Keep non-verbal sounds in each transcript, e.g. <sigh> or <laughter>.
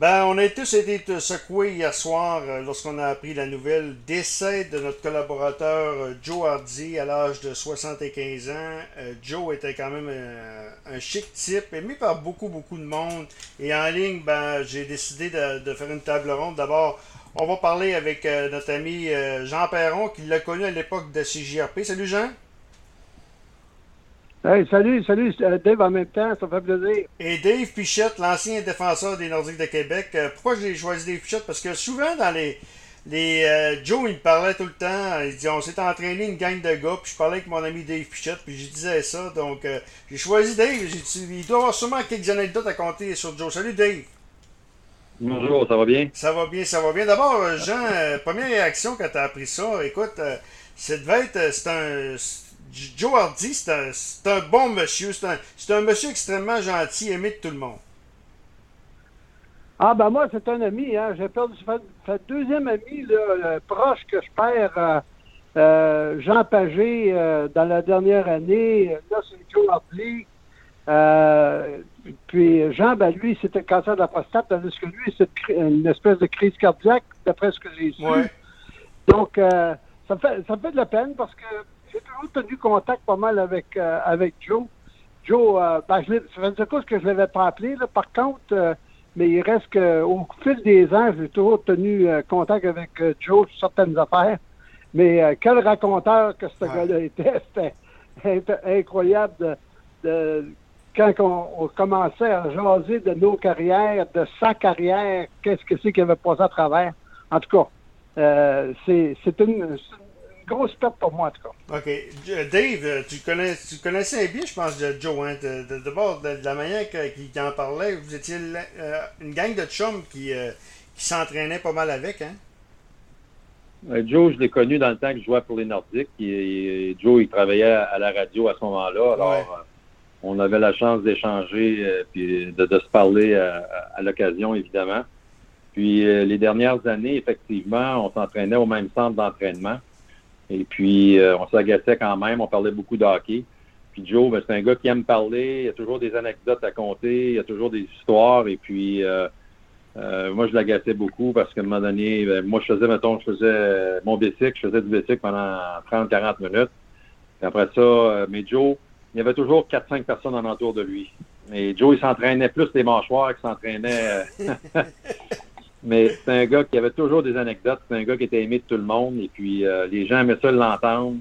Ben, on a tous été secoués hier soir euh, lorsqu'on a appris la nouvelle décès de notre collaborateur euh, Joe Hardy à l'âge de 75 ans. Euh, Joe était quand même un, chic type, aimé par beaucoup, beaucoup de monde. Et en ligne, ben, j'ai décidé de, faire une table ronde. D'abord, on va parler avec notre ami Jean Perron, qui l'a connu à l'époque de CJRP. Salut Jean! Salut, salut, euh, Dave en même temps, ça fait plaisir. Et Dave Pichette, l'ancien défenseur des Nordiques de Québec. Euh, pourquoi j'ai choisi Dave Pichette? Parce que souvent dans les. les euh, Joe, il me parlait tout le temps. Il dit on s'est entraîné une gang de gars, puis je parlais avec mon ami Dave Pichette, puis je disais ça. Donc j'ai choisi Dave. il doit avoir sûrement quelques anecdotes à compter sur Joe. Salut Dave. Bonjour, ça va bien? Ça va bien, ça va bien. D'abord, Jean, première réaction quand tu as appris ça, écoute, ça devait être. C'est un Joe Hardy, c'est un, bon monsieur. C'est un, monsieur extrêmement gentil, aimé de tout le monde. Ah, ben moi, c'est un ami. Hein. J'ai perdu. C'est deuxième ami là, proche que je perds. Euh, euh, Jean Pagé euh, dans la dernière année. Là, c'est Joe Hardy. puis Jean, ben lui, c'était cancer de la prostate, tandis que lui, c'est une espèce de crise cardiaque, d'après ce que j'ai su. Donc, ça, fait, ça fait de la peine parce que j'ai toujours tenu contact pas mal avec, euh, avec Joe. Joe, euh, ben, je ça faisait quoi que je ne l'avais pas appelé, là. par contre, euh, mais il reste qu'au fil des ans, j'ai toujours tenu contact avec Joe sur certaines affaires. Mais quel raconteur que ce gars-là était, <laughs> c'était incroyable de, quand on, commençait à jaser de nos carrières, de sa carrière, qu'est-ce que c'est qu'il avait passé à travers. En tout cas, c'est une, grosse perte pour moi, en tout cas. OK. Dave, euh, tu, connais, tu connaissais bien, je pense, de Joe, hein, de, de, de, la manière qu'il en parlait. Vous étiez euh, une gang de chums qui, euh, qui s'entraînait pas mal avec, hein? Joe, je l'ai connu dans le temps que je jouais pour les Nordiques. Joe, il travaillait à la radio à ce moment-là. Alors, on avait la chance d'échanger puis de, se parler à l'occasion, évidemment. Puis les dernières années, effectivement, on s'entraînait au même centre d'entraînement. Et puis, euh, on s'agaçait quand même. On parlait beaucoup de hockey. Puis Joe, ben, c'est un gars qui aime parler. Il y a toujours des anecdotes à compter. Il y a toujours des histoires. Et puis, euh, euh, moi, je l'agaçais beaucoup parce qu'à un moment donné, ben, moi, je faisais, mettons, je faisais mon bicycle. Je faisais du bicycle pendant 30-40 minutes. Et après ça, mais Joe, il y avait toujours 4-5 personnes en entour de lui. Et Joe, il s'entraînait plus les mâchoires qu'il s'entraînait <laughs> Mais c'est un gars qui avait toujours des anecdotes. C'est un gars qui était aimé de tout le monde. Et puis, euh, les gens aimaient ça l'entendre.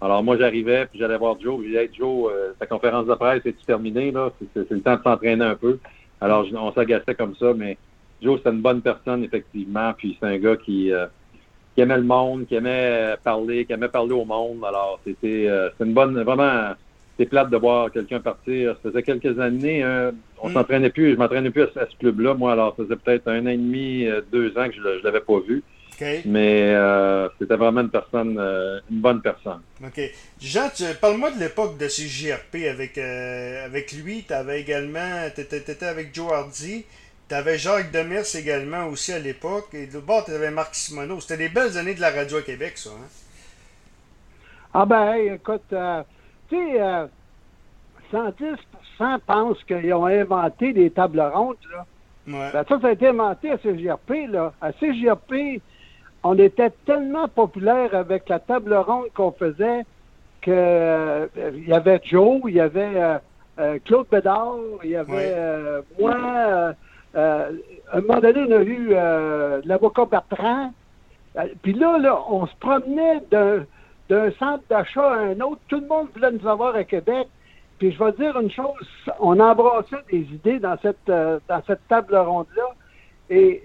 Alors, moi, j'arrivais, puis j'allais voir Joe. Je disais, Joe, euh, ta conférence de presse, est-tu terminée, là? C'est le temps de s'entraîner un peu. Alors, on s'agaçait comme ça. Mais Joe, c'est une bonne personne, effectivement. Puis, c'est un gars qui, euh, qui aimait le monde, qui aimait parler, qui aimait parler au monde. Alors, c'était une bonne, vraiment, c'est plate de voir quelqu'un partir. Ça faisait quelques années, hein, on mm. s'entraînait plus, je m'entraînais plus à, ce club-là. Moi, alors, ça faisait peut-être un an et demi, euh, deux ans que je ne l'avais pas vu. Mais euh, c'était vraiment une personne, euh, une bonne personne. OK. Jean, parle-moi de l'époque de CJRP avec, avec lui. Tu avais également, tu étais, avec Joe Hardy. Tu avais Jacques Demers également aussi à l'époque. Et de bord, tu avais Marc Simoneau. C'était des belles années de la radio à Québec, ça. Hein? Ah ben, écoute, tu sais, 110% euh, pensent qu'ils ont inventé des tables rondes. Là. Ben, ça, ça a été inventé à CGRP. Là. À CGRP, on était tellement populaire avec la table ronde qu'on faisait que euh, il y avait Joe, il y avait euh, Claude Bédard, il y avait moi. à un moment donné, on a vu l'avocat Bertrand. Puis là, là, on se promenait d'un d'un centre d'achat à un autre. Tout le monde voulait nous avoir à Québec. Puis je vais dire une chose, on embrassait des idées dans cette euh, table ronde-là. Et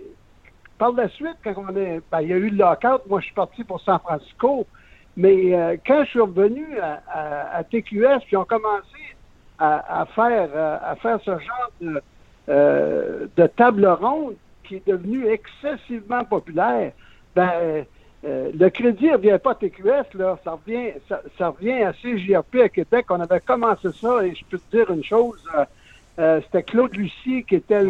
par la suite, quand on est. Ben, il y a eu le lockout, moi je suis parti pour San Francisco. Mais euh, quand je suis revenu à, TQS, puis on commencé à, faire euh, à faire ce genre de, de table ronde qui est devenu excessivement populaire, ben euh, le crédit ne revient pas à TQS, là, ça revient, ça, revient à CJRP à Québec. On avait commencé ça et je peux te dire une chose, euh, euh, c'était Claude Lucie qui était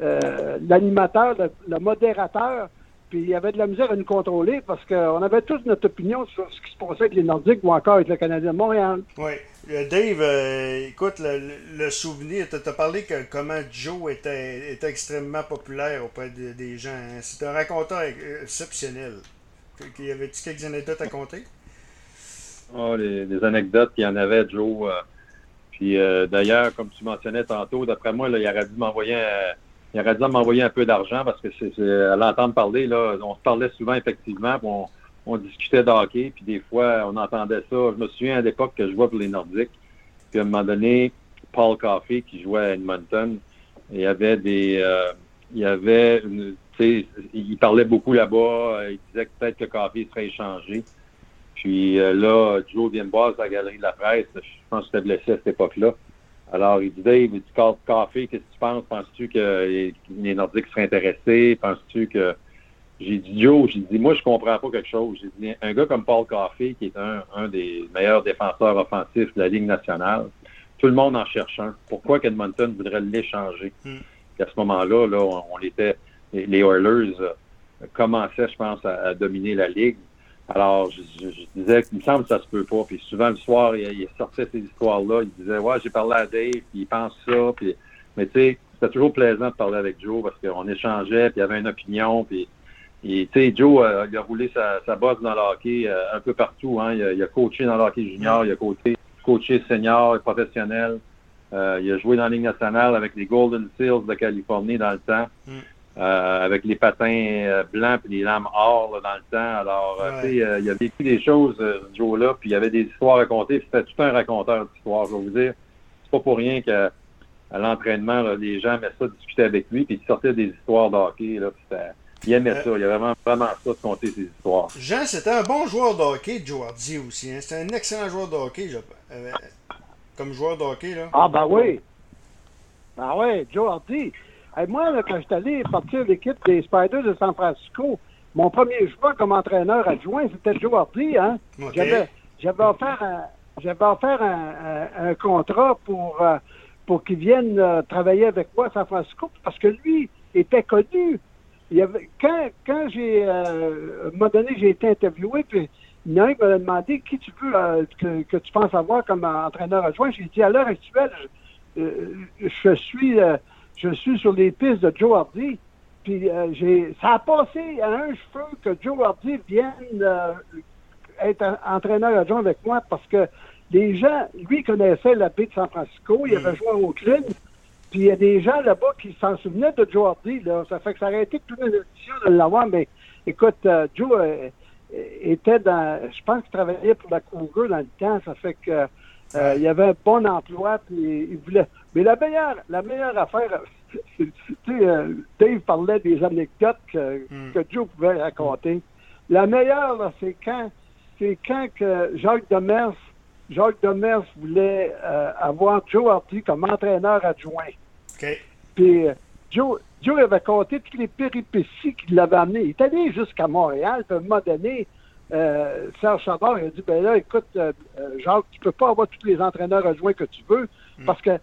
l'animateur, le, modérateur. puis il y avait de la misère à nous contrôler parce qu'on avait tous notre opinion sur ce qui se passait avec les Nordiques ou encore avec le Canadien de Montréal. Oui. Dave, euh, écoute, le, souvenir, tu as parlé que comment Joe était, était extrêmement populaire auprès des gens. Hein. C'est un raconteur exceptionnel. Y avait-tu quelques anecdotes à compter? Oh, les, anecdotes, il y en avait, Joe. Euh, puis d'ailleurs, comme tu mentionnais tantôt, d'après moi, il aurait dû m'envoyer dû m'envoyer un peu d'argent parce que c'est, à l'entendre parler, là, on se parlait souvent effectivement, on, discutait de hockey, puis des fois, on entendait ça. Je me souviens à l'époque que je jouais pour les Nordiques, puis à un moment donné, Paul Coffey, qui jouait à Edmonton, il y avait des... Euh, il y avait une, il parlait beaucoup là-bas, il disait que peut-être que Coffey serait échangé. Puis euh, là, Joe vient me voir à la galerie de la presse. Je pense que j'étais blessé à cette époque-là. Alors, il dit, Dave, dit, café, qu'est-ce que tu penses? Penses-tu que les Nordiques seraient intéressés? Penses-tu que... J'ai dit, Joe, j'ai dit, moi, je comprends pas quelque chose. J'ai dit, un gars comme Paul Coffey, qui est un, des meilleurs défenseurs offensifs de la Ligue nationale, tout le monde en cherche un. Pourquoi qu'Edmonton voudrait l'échanger? Hmm. à ce moment-là, là, on, était... Les Oilers euh, commençaient, je pense, à dominer la Ligue. Alors, je, disais qu'il me semble que ça se peut pas. Puis souvent, le soir, il, sortait ces histoires-là. Il disait, ouais, j'ai parlé à Dave, puis il pense ça. Puis... Mais tu sais, c'était toujours plaisant de parler avec Joe parce qu'on échangeait, puis il avait une opinion. Puis, tu sais, Joe, euh, il a roulé sa, sa bosse dans le hockey euh, un peu partout. Hein. Il, a, coaché dans le hockey junior, il a coaché, coaché senior professionnel. Il a joué dans la Ligue nationale avec les Golden Seals de Californie dans le temps. Mm. Euh, avec les patins euh, blancs et les lames or dans le temps. Alors, euh, tu sais, il y a vécu des choses, Joe-là, puis il y avait des histoires à raconter. C'était tout un raconteur d'histoires, je vais vous dire. C'est pas pour rien qu'à l'entraînement, les gens aimaient ça, discuter avec lui, puis il sortait des histoires de hockey. Là, il aimait ça. Il y avait vraiment, vraiment ça de compter ses histoires. Jean, c'était un bon joueur de hockey, Joe Hardy aussi. Hein. C'était un excellent joueur de hockey, je... comme joueur de hockey. Là. Ah, ben oui. Ben oui, Joe Hardy moi, quand je suis allé partir l'équipe des Spiders de San Francisco, mon premier choix comme entraîneur adjoint, c'était Joe Hardy. Hein? J'avais, offert, un, j'avais offert un, contrat pour, euh, pour qu'il vienne euh, travailler avec moi à San Francisco parce que lui était connu. Il avait, quand, quand j'ai, euh, à un moment donné, j'ai été interviewé, puis il y en a qui m'a demandé qui tu veux que, que, tu penses avoir comme entraîneur adjoint. J'ai dit à l'heure actuelle, je, suis je suis sur les pistes de Joe Hardy. Puis euh, j'ai, ça a passé à un cheveu que Joe Hardy vienne euh, être entraîneur adjoint avec moi parce que les gens, lui, connaissait la baie de San Francisco, il avait mm. joué à Oakland. Puis il y a des gens là-bas qui s'en souvenaient de Joe Hardy. Là. Ça fait que ça aurait été toute une édition de l'avoir, mais écoute, euh, Joe était dans. Je pense qu'il travaillait pour la Cougar dans le temps. Ça fait que il y avait un bon emploi, puis il voulait. Mais la meilleure, la meilleure affaire, <laughs> tu sais, euh, Dave parlait des anecdotes que, hmm. que, Joe pouvait raconter. La meilleure, c'est quand, c'est quand que Jacques Demers, Jacques Demers voulait euh, avoir Joe Hardy comme entraîneur adjoint. Puis euh, Joe, Joe avait compté toutes les péripéties qu'il l'avait amené. Il est allé jusqu'à Montréal, puis à un moment donné, euh, Serge Chabard il a dit ben là, écoute, Jacques, tu peux pas avoir tous les entraîneurs adjoints que tu veux, hmm. parce que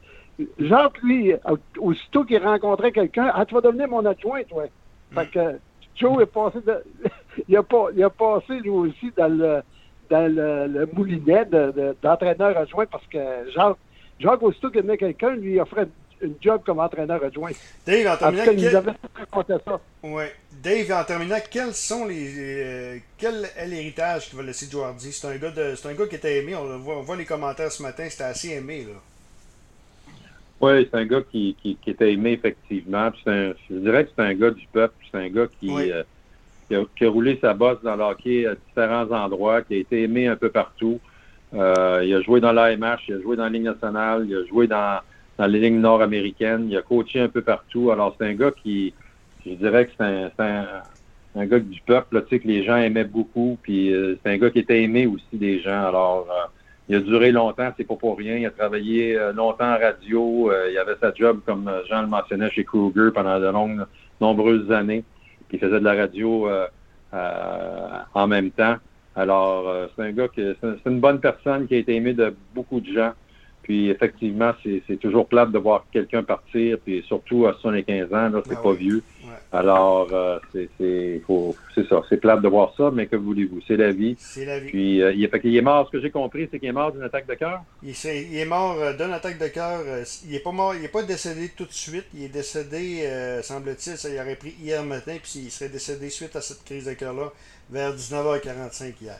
Jacques, lui, aussitôt qu'il rencontrait quelqu'un, ah, tu vas devenir mon adjoint, toi. Fait que Joe est passé de, <laughs> il, a pas, il a passé lui aussi dans le, dans le, moulinet d'entraîneur adjoint parce que Jacques, Jacques aussitôt qu'il aimait quelqu'un, lui offrait une job comme entraîneur adjoint. Dave, en terminant, quel... ça. Ouais. Dave, en terminant, quels sont les, euh, quel est l'héritage qu'il va laisser Joe Hardy? C'est un gars de, c'est un gars qui était aimé. On voit, on voit les commentaires ce matin, c'était assez aimé là. Oui, c'est un gars qui, qui, était aimé effectivement. Un, je dirais que c'est un gars du peuple. C'est un gars qui, euh, qui, a, roulé sa bosse dans le hockey à différents endroits, qui a été aimé un peu partout. Euh, il a joué dans l'AMH, il a joué dans la Ligue nationale, il a joué dans, dans les lignes nord-américaines, il a coaché un peu partout. Alors, c'est un gars qui, je dirais que c'est un, un, un, gars du peuple, tu sais, que les gens aimaient beaucoup. Puis euh, c'est un gars qui était aimé aussi des gens. Alors, il a duré longtemps, c'est pas pour rien. Il a travaillé euh, longtemps en radio. Euh, il avait sa job, comme euh, Jean le mentionnait, chez Kruger pendant de longues, nombreuses années. Puis il faisait de la radio en même temps. Alors, c'est un gars qui, c'est une bonne personne qui a été aimé de beaucoup de gens. Puis effectivement, c'est toujours plate de voir quelqu'un partir, puis surtout à 75 ans, là, c'est ah pas vieux. Alors, euh, c'est ça. C'est plate de voir ça, mais que voulez-vous? C'est la vie. C'est la vie. Puis, euh, il, est, il est mort. Ce que j'ai compris, c'est qu'il est mort d'une attaque de cœur? Il, il, est mort euh, d'une attaque de cœur. il n'est pas mort, il est pas décédé tout de suite. Il est décédé, semble-t-il, ça y aurait pris hier matin, puis il serait décédé suite à cette crise de cœur-là vers 19h45 hier.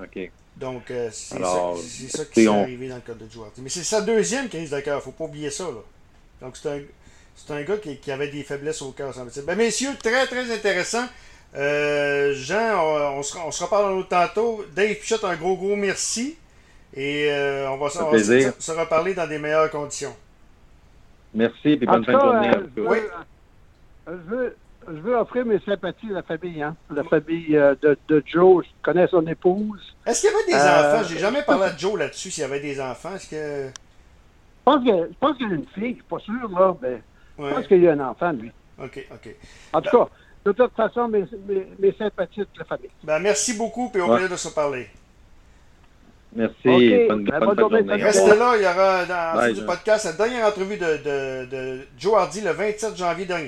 OK. Donc, c'est ça, qui s'est arrivé dans le cas de Joe Mais c'est sa deuxième crise de cœur, faut pas oublier ça. Là. Donc, c'est un c'est un gars qui, avait des faiblesses au cœur, semble-t-il. Ben, messieurs, très, très intéressant. Euh, Jean, on, se, reparle tantôt. Dave Pichot, un gros, gros merci. Et euh, on va, se, reparler dans des meilleures conditions. Merci, et bonne fin de journée. Euh, je, veux, oui. je, veux, je veux offrir mes sympathies à la famille. Hein? La famille de, de, Joe, je connais son épouse. Est-ce qu'il y avait des enfants? J'ai jamais parlé à Joe là-dessus, s'il y avait des enfants. Est-ce que... Je pense qu'il y a une fille, je suis pas sûr, là. Mais... Je pense qu'il y a un enfant, lui. OK, OK. En tout cas, de toute façon, mes, mes, sympathies de la famille. Ben, merci beaucoup, puis au plaisir de se parler. Merci. Bonne, ben, bonne, journée. Restez là, il y aura dans du podcast la dernière entrevue de, de, de Joe Hardy le 27 janvier dernier.